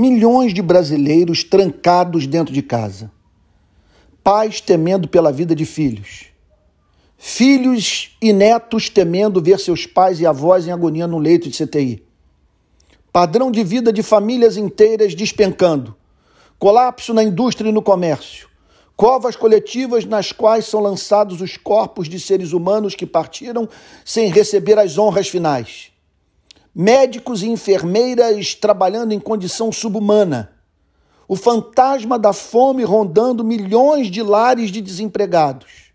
Milhões de brasileiros trancados dentro de casa. Pais temendo pela vida de filhos. Filhos e netos temendo ver seus pais e avós em agonia no leito de CTI. Padrão de vida de famílias inteiras despencando. Colapso na indústria e no comércio. Covas coletivas nas quais são lançados os corpos de seres humanos que partiram sem receber as honras finais médicos e enfermeiras trabalhando em condição subhumana, o fantasma da fome rondando milhões de lares de desempregados.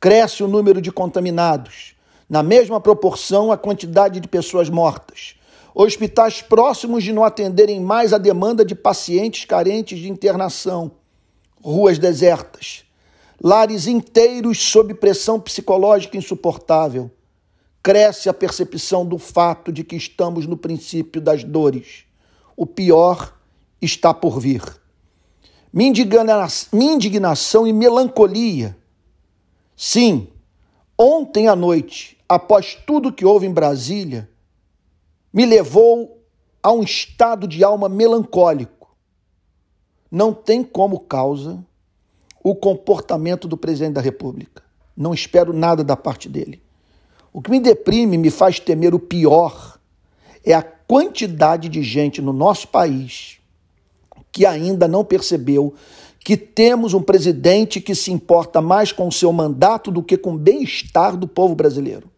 Cresce o número de contaminados, na mesma proporção a quantidade de pessoas mortas. Hospitais próximos de não atenderem mais a demanda de pacientes carentes de internação. Ruas desertas. Lares inteiros sob pressão psicológica insuportável cresce a percepção do fato de que estamos no princípio das dores. O pior está por vir. Minha indignação e melancolia. Sim, ontem à noite, após tudo que houve em Brasília, me levou a um estado de alma melancólico. Não tem como causa o comportamento do presidente da República. Não espero nada da parte dele. O que me deprime, me faz temer o pior, é a quantidade de gente no nosso país que ainda não percebeu que temos um presidente que se importa mais com o seu mandato do que com o bem-estar do povo brasileiro.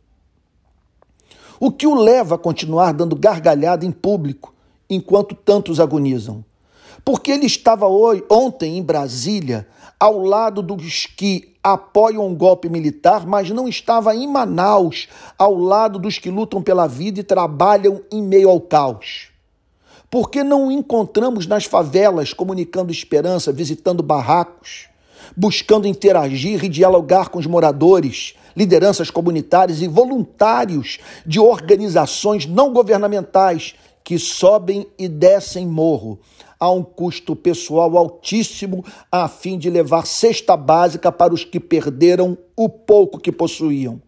O que o leva a continuar dando gargalhada em público enquanto tantos agonizam? Porque ele estava hoje, ontem em Brasília ao lado dos que apoiam um golpe militar, mas não estava em Manaus, ao lado dos que lutam pela vida e trabalham em meio ao caos? Por que não encontramos nas favelas, comunicando esperança, visitando barracos, buscando interagir e dialogar com os moradores, lideranças comunitárias e voluntários de organizações não governamentais que sobem e descem morro a um custo pessoal altíssimo a fim de levar cesta básica para os que perderam o pouco que possuíam.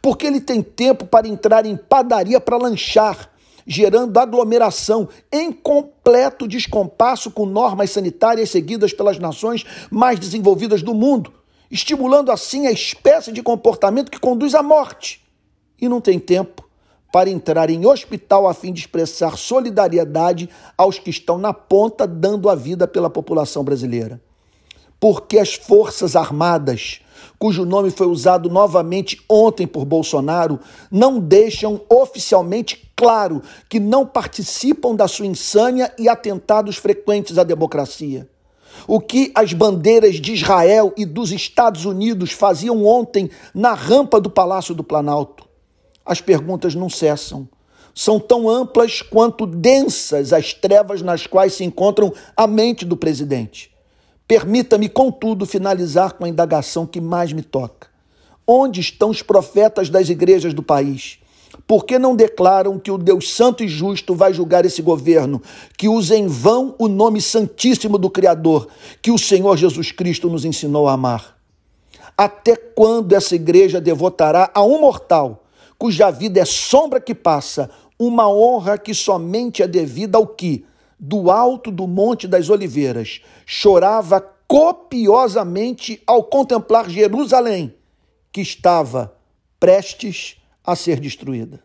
Porque ele tem tempo para entrar em padaria para lanchar, gerando aglomeração em completo descompasso com normas sanitárias seguidas pelas nações mais desenvolvidas do mundo, estimulando assim a espécie de comportamento que conduz à morte. E não tem tempo para entrar em hospital a fim de expressar solidariedade aos que estão na ponta dando a vida pela população brasileira. Porque as Forças Armadas, cujo nome foi usado novamente ontem por Bolsonaro, não deixam oficialmente claro que não participam da sua insânia e atentados frequentes à democracia. O que as bandeiras de Israel e dos Estados Unidos faziam ontem na rampa do Palácio do Planalto as perguntas não cessam. São tão amplas quanto densas as trevas nas quais se encontram a mente do presidente. Permita-me, contudo, finalizar com a indagação que mais me toca. Onde estão os profetas das igrejas do país? Por que não declaram que o Deus Santo e Justo vai julgar esse governo, que usa em vão o nome santíssimo do Criador, que o Senhor Jesus Cristo nos ensinou a amar? Até quando essa igreja devotará a um mortal cuja vida é sombra que passa, uma honra que somente é devida ao que, do alto do Monte das Oliveiras, chorava copiosamente ao contemplar Jerusalém, que estava prestes a ser destruída.